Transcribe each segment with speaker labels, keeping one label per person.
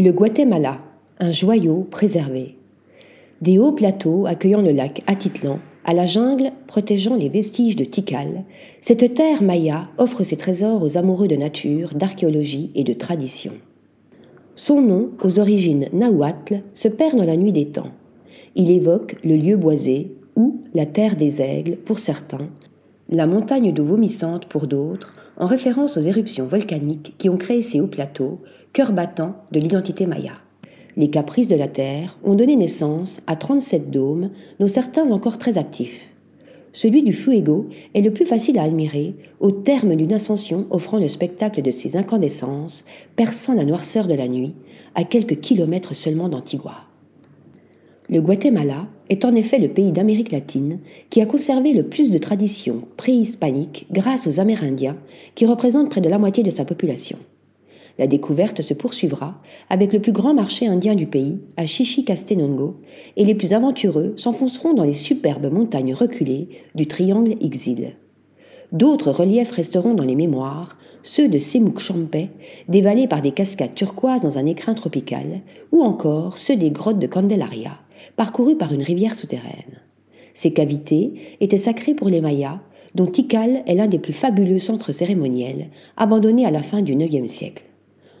Speaker 1: Le Guatemala, un joyau préservé. Des hauts plateaux accueillant le lac Atitlan, à la jungle protégeant les vestiges de Tikal, cette terre maya offre ses trésors aux amoureux de nature, d'archéologie et de tradition. Son nom, aux origines nahuatl, se perd dans la nuit des temps. Il évoque le lieu boisé ou la terre des aigles pour certains, la montagne d'eau vomissante pour d'autres, en référence aux éruptions volcaniques qui ont créé ces hauts plateaux, cœur battant de l'identité maya. Les caprices de la Terre ont donné naissance à 37 dômes, dont certains encore très actifs. Celui du Fuego est le plus facile à admirer, au terme d'une ascension offrant le spectacle de ses incandescences, perçant la noirceur de la nuit, à quelques kilomètres seulement d'Antigua. Le Guatemala est en effet le pays d'Amérique latine qui a conservé le plus de traditions préhispaniques grâce aux Amérindiens, qui représentent près de la moitié de sa population. La découverte se poursuivra avec le plus grand marché indien du pays, à Chichicastenango, et les plus aventureux s'enfonceront dans les superbes montagnes reculées du triangle Ixil. D'autres reliefs resteront dans les mémoires, ceux de Semuk Champé, dévalés par des cascades turquoises dans un écrin tropical, ou encore ceux des grottes de Candelaria, parcourues par une rivière souterraine. Ces cavités étaient sacrées pour les Mayas, dont Tikal est l'un des plus fabuleux centres cérémoniels, abandonné à la fin du IXe siècle.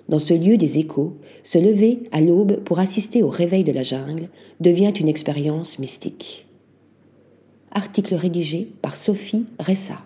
Speaker 1: Dans ce lieu des échos, se lever à l'aube pour assister au réveil de la jungle devient une expérience mystique. Article rédigé par Sophie Ressa.